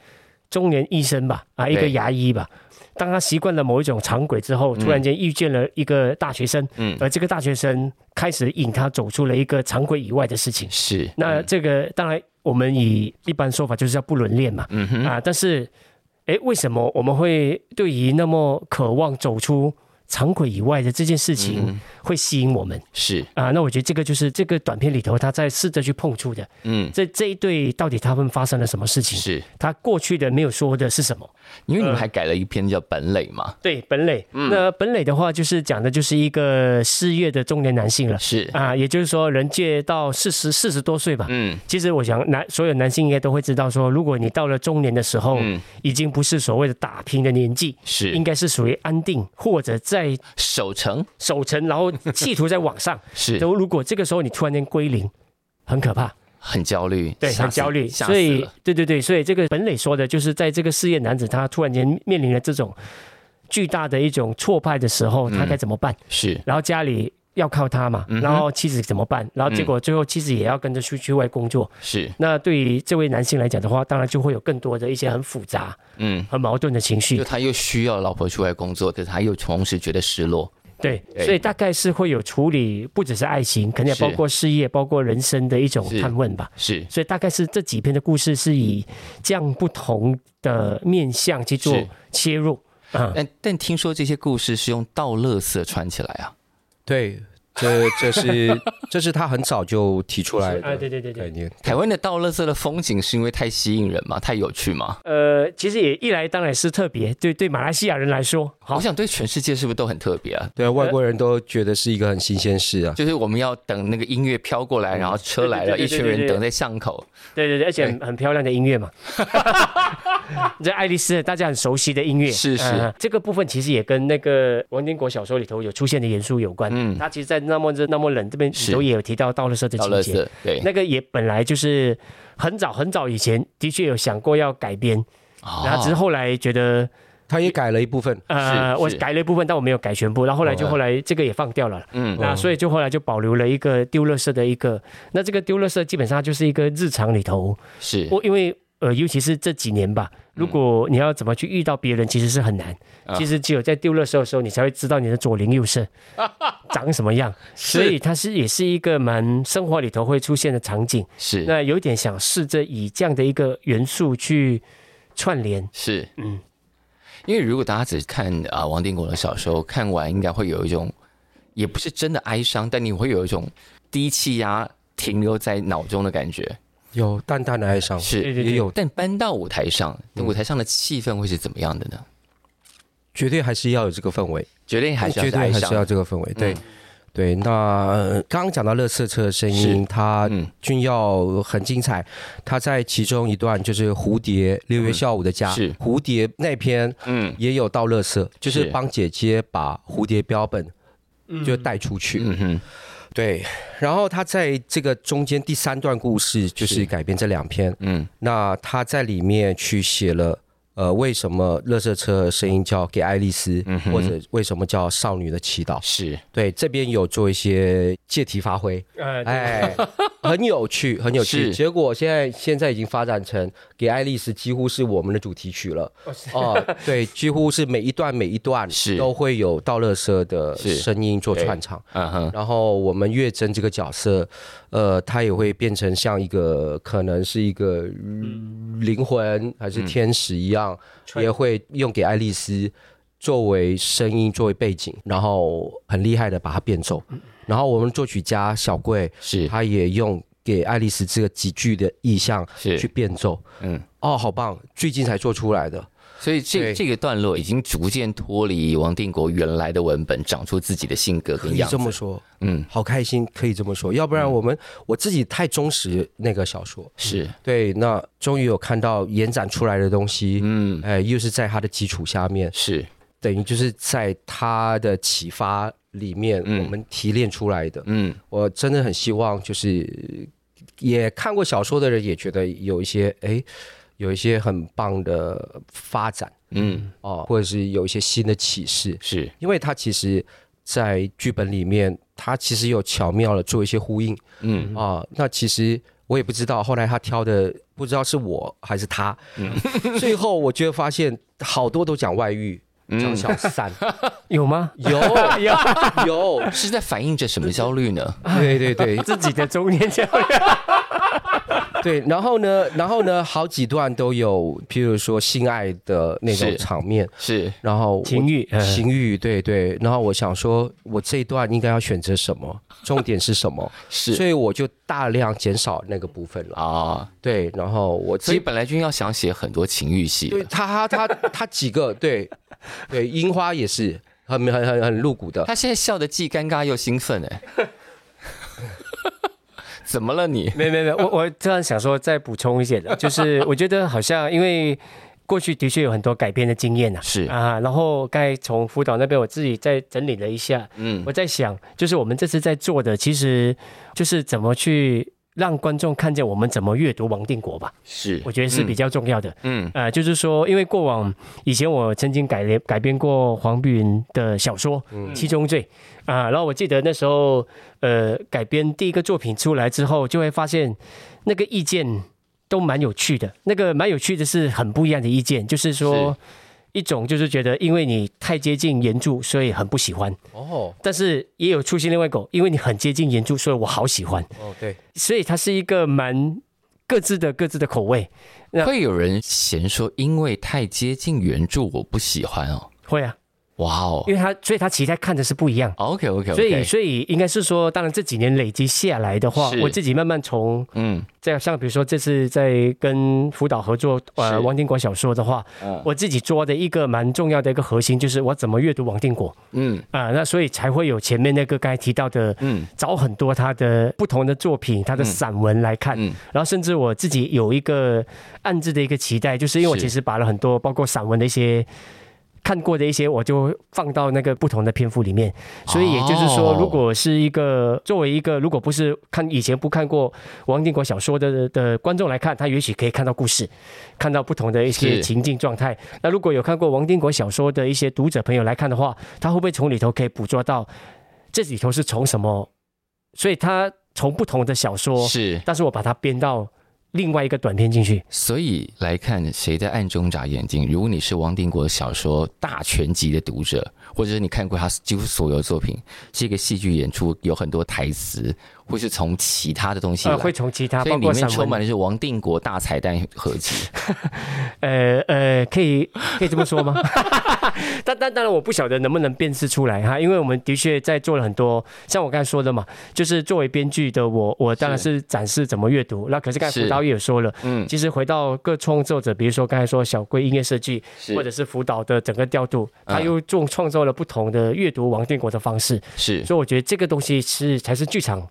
中年医生吧，啊，一个牙医吧。当他习惯了某一种常轨之后，突然间遇见了一个大学生，嗯，而这个大学生开始引他走出了一个常轨以外的事情。是，那这个当然我们以一般说法就是叫不伦恋嘛，嗯哼，啊，但是，哎，为什么我们会对于那么渴望走出常轨以外的这件事情？会吸引我们是啊，那我觉得这个就是这个短片里头他在试着去碰触的，嗯，这这一对到底他们发生了什么事情？是他过去的没有说的是什么？因为你们还改了一篇叫本垒嘛？对，本垒。那本垒的话就是讲的就是一个失业的中年男性了，是啊，也就是说人界到四十四十多岁吧。嗯，其实我想男所有男性应该都会知道说，如果你到了中年的时候，嗯，已经不是所谓的打拼的年纪，是应该是属于安定或者在守城？守城，然后企图在往。上。是，如如果这个时候你突然间归零，很可怕，很焦虑，对，很焦虑，所以，对对对，所以这个本磊说的就是，在这个事业男子他突然间面临了这种巨大的一种挫败的时候，他该怎么办？是，然后家里要靠他嘛，然后妻子怎么办？然后结果最后妻子也要跟着出去外工作，是。那对于这位男性来讲的话，当然就会有更多的一些很复杂、嗯，很矛盾的情绪。就他又需要老婆出来工作，可是他又同时觉得失落。对，所以大概是会有处理，不只是爱情，肯定也包括事业，包括人生的一种探问吧。是，所以大概是这几篇的故事是以这样不同的面向去做切入。嗯，但但听说这些故事是用倒乐色串起来啊？对。这这是 这是他很早就提出来的。对对对对。台湾的倒垃圾的风景是因为太吸引人嘛？太有趣嘛？呃，其实也一来当然是特别，对对马来西亚人来说，好，我想对全世界是不是都很特别啊？对啊，外国人都觉得是一个很新鲜事啊。就是我们要等那个音乐飘过来，然后车来了，一群人等在巷口。对对对，而且很漂亮的音乐嘛。这爱丽丝大家很熟悉的音乐，是是。这个部分其实也跟那个王丁国小说里头有出现的元素有关。嗯，他其实，在。那么热那么冷，这边里头也有提到倒垃圾的情节，对，那个也本来就是很早很早以前的确有想过要改编，哦、然后只是后来觉得他也改了一部分，呃，我改了一部分，但我没有改全部，然后后来就后来这个也放掉了，嗯，那所以就后来就保留了一个丢垃圾的一个，那这个丢垃圾基本上就是一个日常里头，是。我因为。呃，尤其是这几年吧，如果你要怎么去遇到别人，其实是很难。其实只有在丢垃圾的时候，你才会知道你的左邻右舍 长什么样。所以它是也是一个蛮生活里头会出现的场景。是，那有点想试着以这样的一个元素去串联。是，嗯，因为如果大家只看啊王定国的小说，看完应该会有一种，也不是真的哀伤，但你会有一种低气压停留在脑中的感觉。有淡淡的哀伤，是。也有，但搬到舞台上，那舞台上的气氛会是怎么样的呢？绝对还是要有这个氛围，绝对还是要绝对还是要这个氛围。对。对，那刚刚讲到乐色车的声音，它君耀很精彩。他在其中一段就是蝴蝶六月下午的家，是。蝴蝶那篇，嗯，也有到乐色，就是帮姐姐把蝴蝶标本就带出去。嗯哼。对，然后他在这个中间第三段故事就是改编这两篇，嗯，那他在里面去写了呃，为什么乐色车声音叫给爱丽丝，嗯、或者为什么叫少女的祈祷？是对这边有做一些借题发挥，呃、哎，很有趣，很有趣。结果现在现在已经发展成给爱丽丝几乎是我们的主题曲了。哦，呃、对，几乎是每一段每一段是都会有倒乐色的声音做串场。嗯哼，然后我们月珍这个角色，呃，他也会变成像一个可能是一个灵魂还是天使一样。嗯、也会用给爱丽丝作为声音作为背景，然后很厉害的把它变奏。然后我们作曲家小贵是，他也用给爱丽丝这个几句的意象去变奏。嗯，哦，好棒！最近才做出来的。所以这这个段落已经逐渐脱离王定国原来的文本，长出自己的性格跟样子。可以这么说，嗯，好开心，可以这么说。要不然我们、嗯、我自己太忠实那个小说，是对。那终于有看到延展出来的东西，嗯，哎，又是在他的基础下面，是等于就是在他的启发里面，我们提炼出来的。嗯，我真的很希望，就是也看过小说的人也觉得有一些哎。有一些很棒的发展，嗯，哦，或者是有一些新的启示，是。因为他其实，在剧本里面，他其实有巧妙的做一些呼应，嗯。啊，那其实我也不知道，后来他挑的不知道是我还是他，嗯，最后我就发现好多都讲外遇，讲小三，有吗？有 有。有，是在反映着什么焦虑呢？对对对，自己的中年焦虑。对，然后呢，然后呢，好几段都有，譬如说性爱的那种场面，是，是然后情欲，情欲，对对，然后我想说，我这一段应该要选择什么，重点是什么？是，所以我就大量减少那个部分了。啊。对，然后我所以本来就要想写很多情欲戏，对他他他他几个，对对，樱花也是很很很很露骨的，他现在笑得既尴尬又兴奋哎。怎么了你？没没没，我我突然想说，再补充一些的，就是我觉得好像因为过去的确有很多改编的经验呐，是啊，然后刚才从辅导那边我自己再整理了一下，嗯，我在想，就是我们这次在做的，其实就是怎么去。让观众看见我们怎么阅读王定国吧，是我觉得是比较重要的。嗯，呃，就是说，因为过往以前我曾经改编改编过黄碧云的小说《七宗罪》啊，然后我记得那时候，呃，改编第一个作品出来之后，就会发现那个意见都蛮有趣的。那个蛮有趣的是很不一样的意见，就是说。一种就是觉得，因为你太接近原著，所以很不喜欢。哦，但是也有出现另外一种，因为你很接近原著，所以我好喜欢。哦，对，所以它是一个蛮各自的各自的口味。会有人嫌说，因为太接近原著，我不喜欢哦。会啊。哇哦！因为他，所以他期待看的是不一样。OK OK，所以所以应该是说，当然这几年累积下来的话，我自己慢慢从嗯，这样像比如说这次在跟辅导合作呃王定国小说的话，我自己做的一个蛮重要的一个核心就是我怎么阅读王定国。嗯。啊，那所以才会有前面那个刚才提到的，嗯，找很多他的不同的作品，他的散文来看，然后甚至我自己有一个暗自的一个期待，就是因为我其实把了很多包括散文的一些。看过的一些，我就放到那个不同的篇幅里面。所以也就是说，如果是一个作为一个，如果不是看以前不看过王定国小说的的观众来看，他也许可以看到故事，看到不同的一些情境状态。那如果有看过王定国小说的一些读者朋友来看的话，他会不会从里头可以捕捉到这里头是从什么？所以他从不同的小说是，但是我把它编到。另外一个短片进去，所以来看谁在暗中眨眼睛。如果你是王定国小说大全集的读者，或者是你看过他几乎所有作品，这个戏剧演出有很多台词。会是从其他的东西来，会从其他，所以里面充满的是王定国大彩蛋合集。呃呃，可以可以这么说吗？但但当然，我不晓得能不能辨识出来哈，因为我们的确在做了很多，像我刚才说的嘛，就是作为编剧的我，我当然是展示怎么阅读。那可是刚才辅导也有说了，嗯，其实回到各创作者，比如说刚才说小龟音乐设计，或者是辅导的整个调度，他又做创造了不同的阅读王定国的方式。是，所以我觉得这个东西是才是剧场。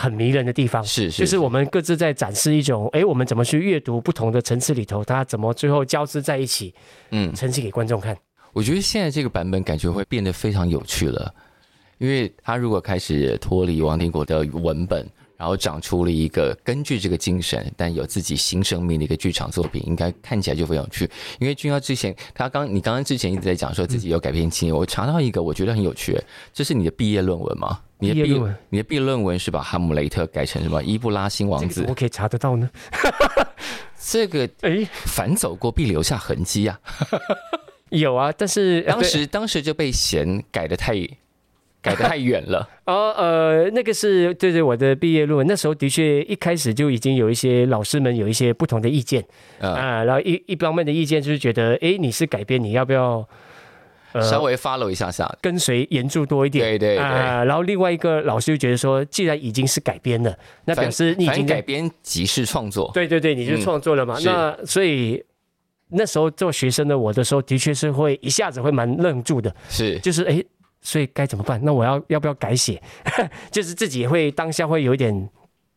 很迷人的地方是，是，就是我们各自在展示一种，哎，我们怎么去阅读不同的层次里头，它怎么最后交织在一起，嗯，呈现给观众看。我觉得现在这个版本感觉会变得非常有趣了，因为他如果开始脱离王定国的文本，然后长出了一个根据这个精神但有自己新生命的一个剧场作品，应该看起来就非常有趣。因为君耀之前他刚你刚刚之前一直在讲说自己有改编经验，我查到一个我觉得很有趣，这是你的毕业论文吗？你的毕业论文，你的毕业论文是把哈姆雷特改成什么伊布拉辛王子？我可以查得到呢。这个 哎，反走过必留下痕迹呀。有啊，但是当时当时就被嫌改的太改的太远了。哦，呃，那个是对对，我的毕业论文，那时候的确一开始就已经有一些老师们有一些不同的意见啊，然后一一方面的意见就是觉得，哎，你是改编，你要不要？稍微 follow 一下下，跟随原著多一点。对对对。啊，然后另外一个老师就觉得说，既然已经是改编了，那表示你已经改编即是创作。对对对，你就创作了嘛。那所以那时候做学生的我的时候，的确是会一下子会蛮愣住的。是，就是哎，所以该怎么办？那我要要不要改写？就是自己也会当下会有一点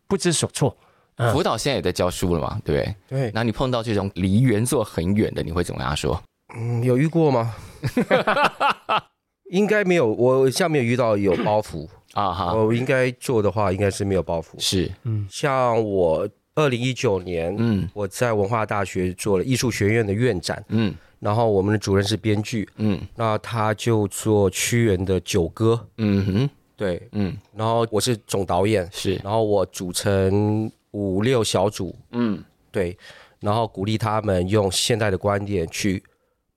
不知所措。辅导现在也在教书了嘛？对不对？对。那你碰到这种离原作很远的，你会怎么跟他说？嗯，有遇过吗？应该没有，我下面遇到有包袱。啊哈。我应该做的话，应该是没有包袱。是，嗯，像我二零一九年，嗯，我在文化大学做了艺术学院的院展，嗯，然后我们的主任是编剧，嗯，那他就做屈原的《九歌》，嗯哼，对，嗯，然后我是总导演，是，然后我组成五六小组，嗯，对，然后鼓励他们用现代的观点去。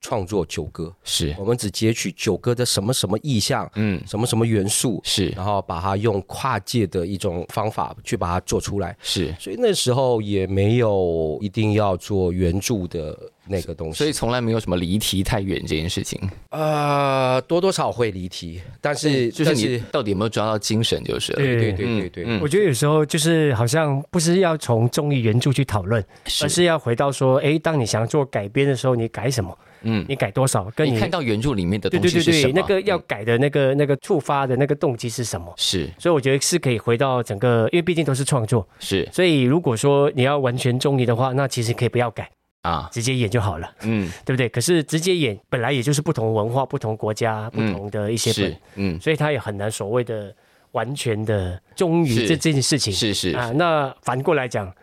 创作九歌，是。我们只截取九歌的什么什么意象，嗯，什么什么元素，是，然后把它用跨界的一种方法去把它做出来，是，所以那时候也没有一定要做原著的那个东西，所以从来没有什么离题太远这件事情，呃，多多少会离题，但是就是你到底有没有抓到精神就是了，对对对对对，嗯，我觉得有时候就是好像不是要从综艺原著去讨论，而是要回到说，哎，当你想要做改编的时候，你改什么？嗯，你改多少？跟你，你看到原著里面的东西是什么？对对对对，那个要改的那个那个触发的那个动机是什么？是，所以我觉得是可以回到整个，因为毕竟都是创作，是。所以如果说你要完全忠于的话，那其实可以不要改啊，直接演就好了，嗯，对不对？可是直接演本来也就是不同文化、不同国家、不同的一些本，嗯，所以他也很难所谓的完全的忠于这这件事情，是是啊。那反过来讲，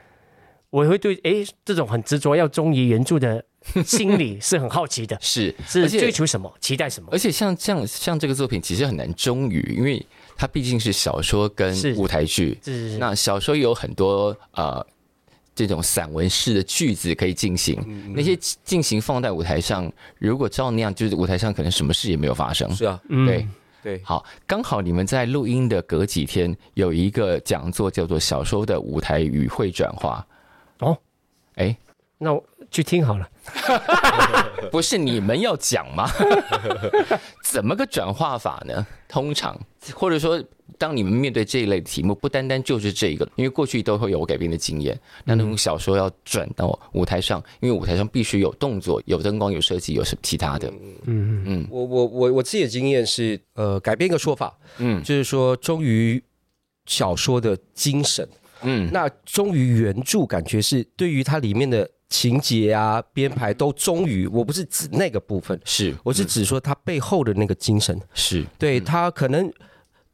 我会对哎这种很执着要忠于原著的。心里是很好奇的，是是追求什么，期待什么？而且像这样像这个作品，其实很难忠于，因为它毕竟是小说跟舞台剧。是那小说有很多呃这种散文式的句子可以进行，嗯、那些进行放在舞台上，如果照那样，就是舞台上可能什么事也没有发生。是啊，对、嗯、对。好，刚好你们在录音的隔几天有一个讲座，叫做《小说的舞台与会转化》。哦，哎、欸，那我。去听好了，不是你们要讲吗？怎么个转化法呢？通常或者说，当你们面对这一类的题目，不单单就是这个，因为过去都会有改编的经验。那那种小说要转到舞台上，因为舞台上必须有动作、有灯光、有设计、有什么其他的。嗯嗯嗯。我我我我自己的经验是，呃，改编一个说法，嗯，就是说忠于小说的精神，嗯，那忠于原著，感觉是对于它里面的。情节啊，编排都忠于，我不是指那个部分，是，我是指说他背后的那个精神，是。对他可能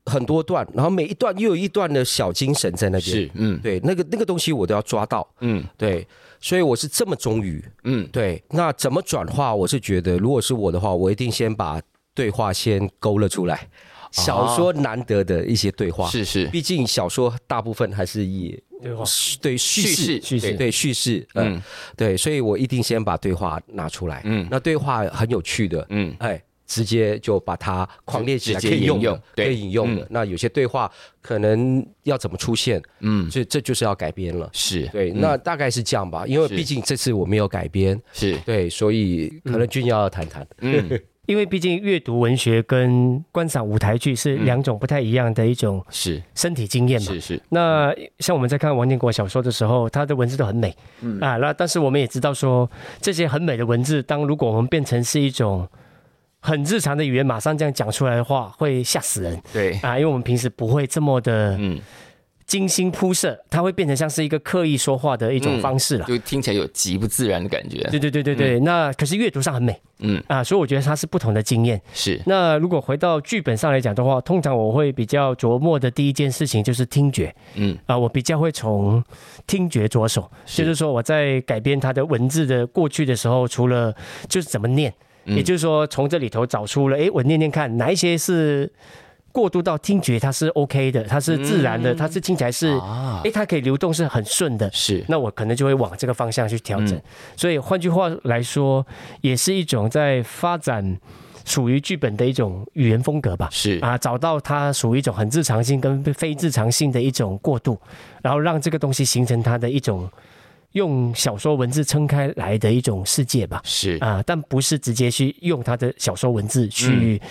很多段，然后每一段又有一段的小精神在那边，是，嗯，对，那个那个东西我都要抓到，嗯，对，所以我是这么忠于，嗯，对，那怎么转化？我是觉得，如果是我的话，我一定先把对话先勾勒出来，小说难得的一些对话，是是，毕竟小说大部分还是以。对话，对叙事，叙事，对叙事，嗯，对，所以我一定先把对话拿出来，嗯，那对话很有趣的，嗯，哎，直接就把它狂列起来，可以用的，可以引用的。那有些对话可能要怎么出现，嗯，这这就是要改编了，是。对，那大概是这样吧，因为毕竟这次我没有改编，是。对，所以可能君尧要谈谈，嗯。因为毕竟阅读文学跟观赏舞台剧是两种不太一样的一种是身体经验嘛。是是。那像我们在看王建国小说的时候，他的文字都很美，嗯啊。那但是我们也知道说，这些很美的文字，当如果我们变成是一种很日常的语言，马上这样讲出来的话，会吓死人。对啊，因为我们平时不会这么的嗯精心铺设，它会变成像是一个刻意说话的一种方式了，就听起来有极不自然的感觉。对对对对对，那可是阅读上很美，嗯啊，所以我觉得它是不同的经验。是。那如果回到剧本上来讲的话，通常我会比较琢磨的第一件事情就是听觉，嗯啊，我比较会从听觉着手，就是说我在改编它的文字的过去的时候，除了就是怎么念。也就是说，从这里头找出了，哎，我念念看，哪一些是过渡到听觉，它是 OK 的，它是自然的，它是听起来是，哎，它可以流动，是很顺的。是，那我可能就会往这个方向去调整。所以换句话来说，也是一种在发展属于剧本的一种语言风格吧。是啊，找到它属于一种很日常性跟非日常性的一种过渡，然后让这个东西形成它的一种。用小说文字撑开来的一种世界吧，是啊，但不是直接去用他的小说文字去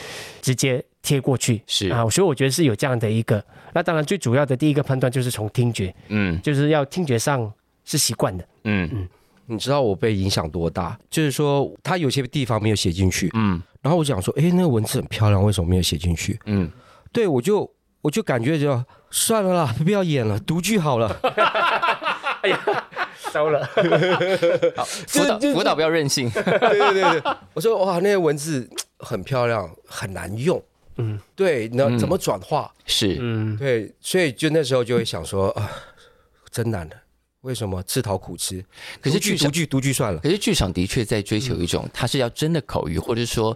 直接贴过去，是啊，所以我觉得是有这样的一个。那当然，最主要的第一个判断就是从听觉，嗯，就是要听觉上是习惯的，嗯嗯。你知道我被影响多大？就是说，他有些地方没有写进去，嗯，然后我讲说，哎，那个文字很漂亮，为什么没有写进去？嗯，对我就我就感觉就算了啦，不要演了，读剧好了。哎呀。糟了，好，辅导辅导不要任性。对对对对，我说哇，那些文字很漂亮，很难用。嗯，对，那怎么转化？是，嗯，对，所以就那时候就会想说啊，真难的，为什么自讨苦吃？可是剧读剧读剧算了。可是剧场的确在追求一种，它是要真的口语，或者说，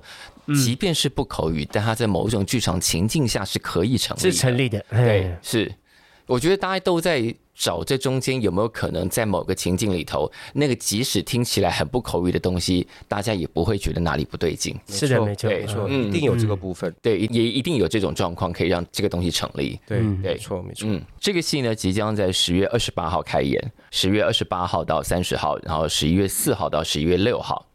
即便是不口语，但它在某一种剧场情境下是可以成立，是成立的。对，是。我觉得大家都在找这中间有没有可能在某个情境里头，那个即使听起来很不口语的东西，大家也不会觉得哪里不对劲。是的，没错，没错，一定有这个部分。对，也一定有这种状况可以让这个东西成立。对，没错，没错。嗯，这个戏呢，即将在十月二十八号开演，十月二十八号到三十号，然后十一月四号到十一月六号。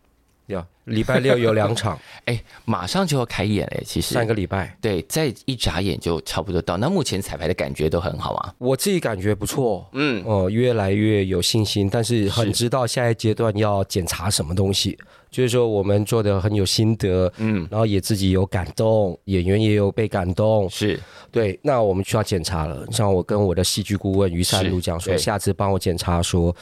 有礼拜六有两场，哎，马上就要开演哎，其实三个礼拜，对，再一眨眼就差不多到。那目前彩排的感觉都很好啊？我自己感觉不错，嗯，哦，越来越有信心，但是很知道下一阶段要检查什么东西，是就是说我们做的很有心得，嗯，然后也自己有感动，演员也有被感动，是对，那我们需要检查了。像我跟我的戏剧顾问于善如讲说，下次帮我检查说，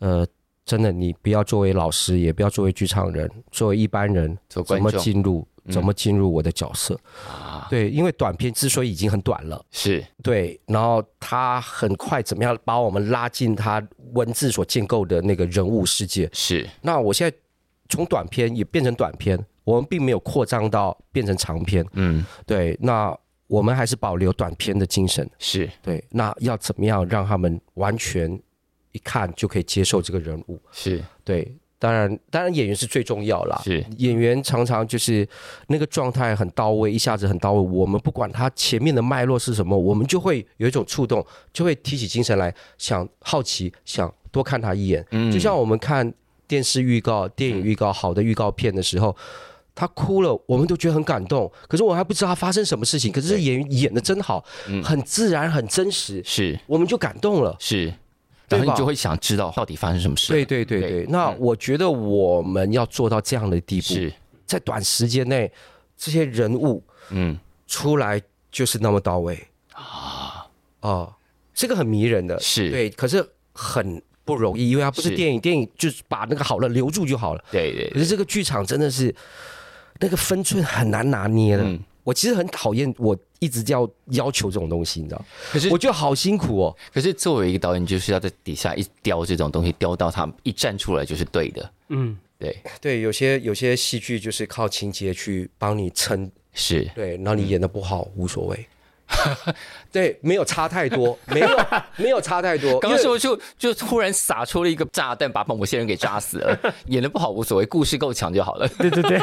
呃。真的，你不要作为老师，也不要作为剧场人，作为一般人，怎么进入，怎么进入我的角色啊？对，因为短片之所以已经很短了，是对，然后他很快怎么样把我们拉进他文字所建构的那个人物世界？是。那我现在从短片也变成短片，我们并没有扩张到变成长片。嗯，对。那我们还是保留短片的精神。是对。那要怎么样让他们完全？一看就可以接受这个人物，是对，当然，当然演员是最重要啦。是演员常常就是那个状态很到位，一下子很到位。我们不管他前面的脉络是什么，我们就会有一种触动，就会提起精神来，想好奇，想多看他一眼。嗯，就像我们看电视预告、电影预告，好的预告片的时候，他哭了，我们都觉得很感动。可是我还不知道他发生什么事情，可是演员演的真好，很自然，很真实，是我们就感动了。是。然后你就会想知道到底发生什么事。对对对对，那我觉得我们要做到这样的地步，是。在短时间内，这些人物嗯。出来就是那么到位。啊。哦，这个很迷人的，是。对，可是很不容易，因为它不是电影，电影就是把那个好了留住就好了。对对，可是这个剧场真的是那个分寸很难拿捏的。我其实很讨厌，我一直要要求这种东西，你知道？可是我觉得好辛苦哦。可是作为一个导演，就是要在底下一雕这种东西，雕到他一站出来就是对的。嗯，对对，有些有些戏剧就是靠情节去帮你撑，是对，然后你演的不好、嗯、无所谓。对，没有差太多，没有没有差太多。刚刚说就就突然撒出了一个炸弹，把某些人给炸死了。演的不好无所谓，故事够强就好了。对对对。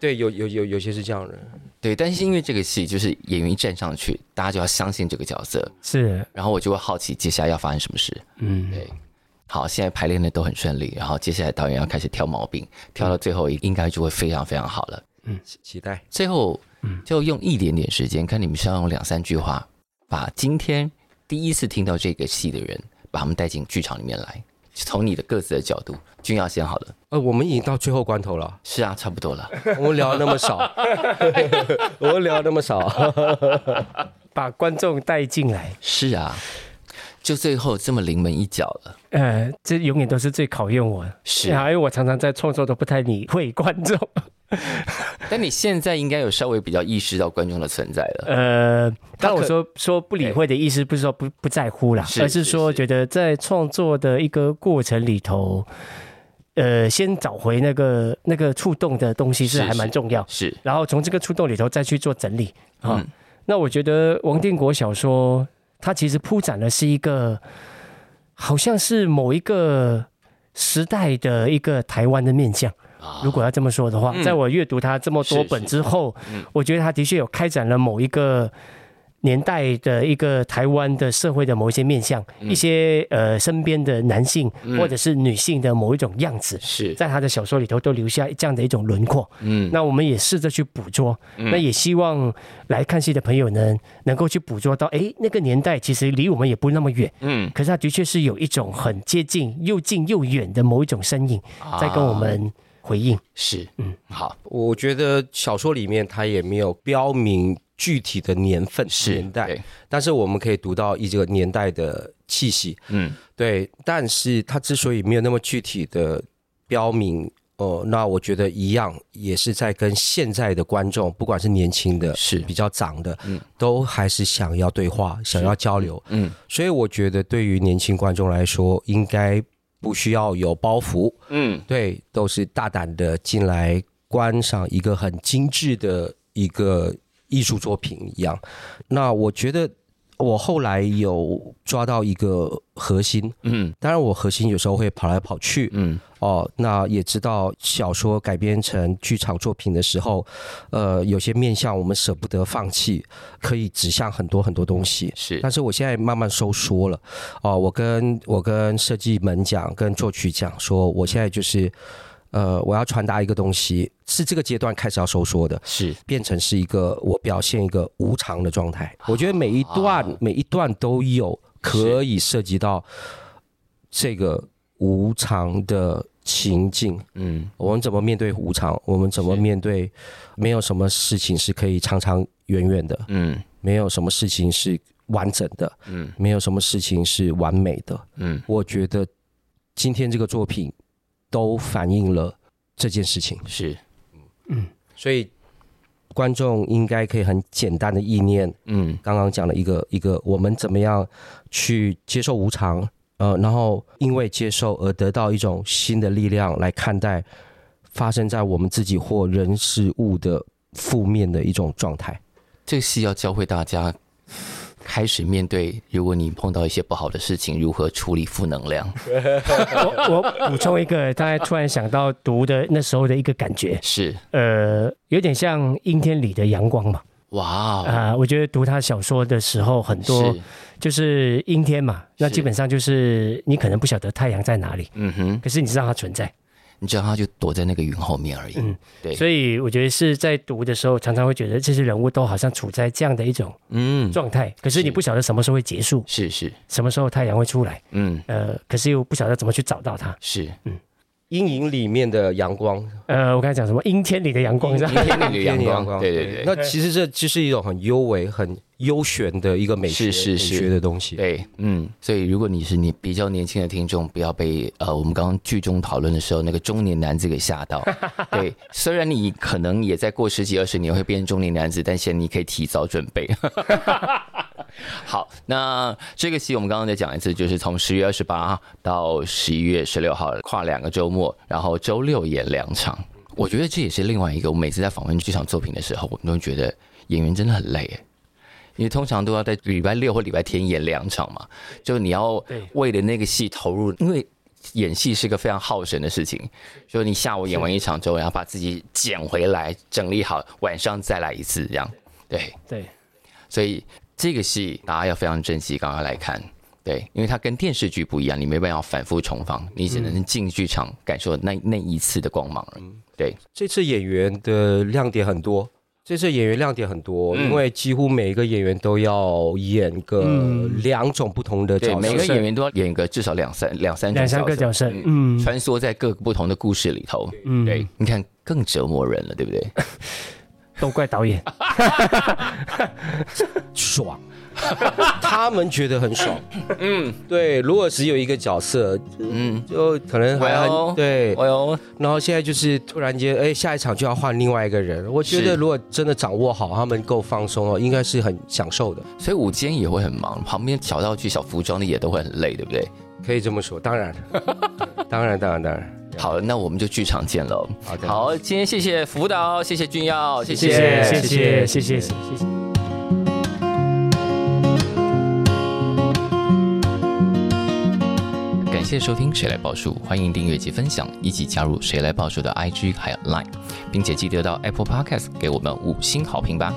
对，有有有有些是这样的，对，但是因为这个戏就是演员一站上去，大家就要相信这个角色，是，然后我就会好奇接下来要发生什么事，嗯，对，好，现在排练的都很顺利，然后接下来导演要开始挑毛病，挑到最后应该就会非常非常好了，嗯，期待，最后就用一点点时间，看你们需要用两三句话，把今天第一次听到这个戏的人，把他们带进剧场里面来。从你的各自的角度，君耀先好了。呃，我们已经到最后关头了。是啊，差不多了。我们聊那么少，我们聊那么少。把观众带进来。是啊，就最后这么临门一脚了。呃，这永远都是最考验我的。是啊，因为我常常在创作都不太理会观众。但你现在应该有稍微比较意识到观众的存在了。呃，当我说说不理会的意思，不是说不不在乎啦，而是说觉得在创作的一个过程里头，呃，先找回那个那个触动的东西是还蛮重要。是，然后从这个触动里头再去做整理啊。嗯、那我觉得王定国小说，它其实铺展的是一个，好像是某一个时代的一个台湾的面向。如果要这么说的话，在我阅读他这么多本之后，我觉得他的确有开展了某一个年代的一个台湾的社会的某一些面向，一些呃身边的男性或者是女性的某一种样子，是在他的小说里头都留下这样的一种轮廓。嗯，那我们也试着去捕捉，那也希望来看戏的朋友呢，能够去捕捉到，哎，那个年代其实离我们也不那么远。嗯，可是他的确是有一种很接近又近又远的某一种身影在跟我们。回应。是，嗯，好，我觉得小说里面它也没有标明具体的年份、年代，但是我们可以读到一这个年代的气息，嗯，对。但是它之所以没有那么具体的标明，哦、呃，那我觉得一样也是在跟现在的观众，不管是年轻的，是。比较长的，嗯，都还是想要对话、想要交流，嗯。所以我觉得对于年轻观众来说，应该。不需要有包袱，嗯，对，都是大胆的进来观赏一个很精致的一个艺术作品一样。那我觉得我后来有抓到一个核心，嗯，当然我核心有时候会跑来跑去，嗯。哦，那也知道小说改编成剧场作品的时候，呃，有些面向我们舍不得放弃，可以指向很多很多东西。是，但是我现在慢慢收缩了。哦，我跟我跟设计们讲，跟作曲讲说，我现在就是，呃，我要传达一个东西，是这个阶段开始要收缩的，是变成是一个我表现一个无常的状态。我觉得每一段每一段都有可以涉及到这个无常的。情境，嗯，我们怎么面对无常？我们怎么面对？没有什么事情是可以长长远远的，嗯，没有什么事情是完整的，嗯，没有什么事情是完美的，嗯。我觉得今天这个作品都反映了这件事情，是，嗯，所以观众应该可以很简单的意念，嗯，刚刚讲了一个一个，我们怎么样去接受无常。呃，然后因为接受而得到一种新的力量来看待发生在我们自己或人事物的负面的一种状态。这个戏要教会大家开始面对，如果你碰到一些不好的事情，如何处理负能量。我 我补充一个，大家突然想到读的那时候的一个感觉是，呃，有点像阴天里的阳光嘛。哇啊！我觉得读他小说的时候，很多。就是阴天嘛，那基本上就是你可能不晓得太阳在哪里，嗯哼，可是你知道它存在，你知道他就躲在那个云后面而已，嗯，对，所以我觉得是在读的时候，常常会觉得这些人物都好像处在这样的一种嗯。状态，可是你不晓得什么时候会结束，是是，什么时候太阳会出来，嗯。呃，可是又不晓得怎么去找到它，是。嗯。阴影里面的阳光，呃，我刚才讲什么？阴天里的阳光，阴天里的阳光，对对对。那其实这就是一种很幽微、很幽玄的一个美学，是是是美学的东西。对，嗯。所以如果你是你比较年轻的听众，不要被呃我们刚刚剧中讨论的时候那个中年男子给吓到。对，虽然你可能也在过十几二十年会变成中年男子，但现在你可以提早准备。好，那这个戏我们刚刚再讲一次，就是从十月二十八到十一月十六号，跨两个周末，然后周六演两场。我觉得这也是另外一个，我每次在访问剧场作品的时候，我们都觉得演员真的很累，因为通常都要在礼拜六或礼拜天演两场嘛，就你要为了那个戏投入，因为演戏是个非常耗神的事情，就你下午演完一场之后，然后把自己捡回来整理好，晚上再来一次，这样对对，所以。这个戏大家要非常珍惜，赶快来看，对，因为它跟电视剧不一样，你没办法反复重放，你只能进剧场感受那那一次的光芒。对，这次演员的亮点很多，这次演员亮点很多，因为几乎每一个演员都要演个两种不同的角色，每个演员都要演个至少两三两三两三个角色，嗯，穿梭在各个不同的故事里头，嗯，对，你看更折磨人了，对不对？都怪导演，爽。他们觉得很爽，嗯，对。如果只有一个角色，嗯，就可能还很对，然后现在就是突然间，哎，下一场就要换另外一个人。我觉得如果真的掌握好，他们够放松哦，应该是很享受的。所以舞间也会很忙，旁边小道具、小服装的也都会很累，对不对？可以这么说，当然，当然，当然，当然。好，那我们就剧场见了。好的，好，今天谢谢辅导，谢谢君耀，谢谢，谢谢，谢谢，谢谢，谢谢。谢谢收听《谁来报数》，欢迎订阅及分享，一起加入《谁来报数》的 IG 还有 Line，并且记得到 Apple Podcast 给我们五星好评吧。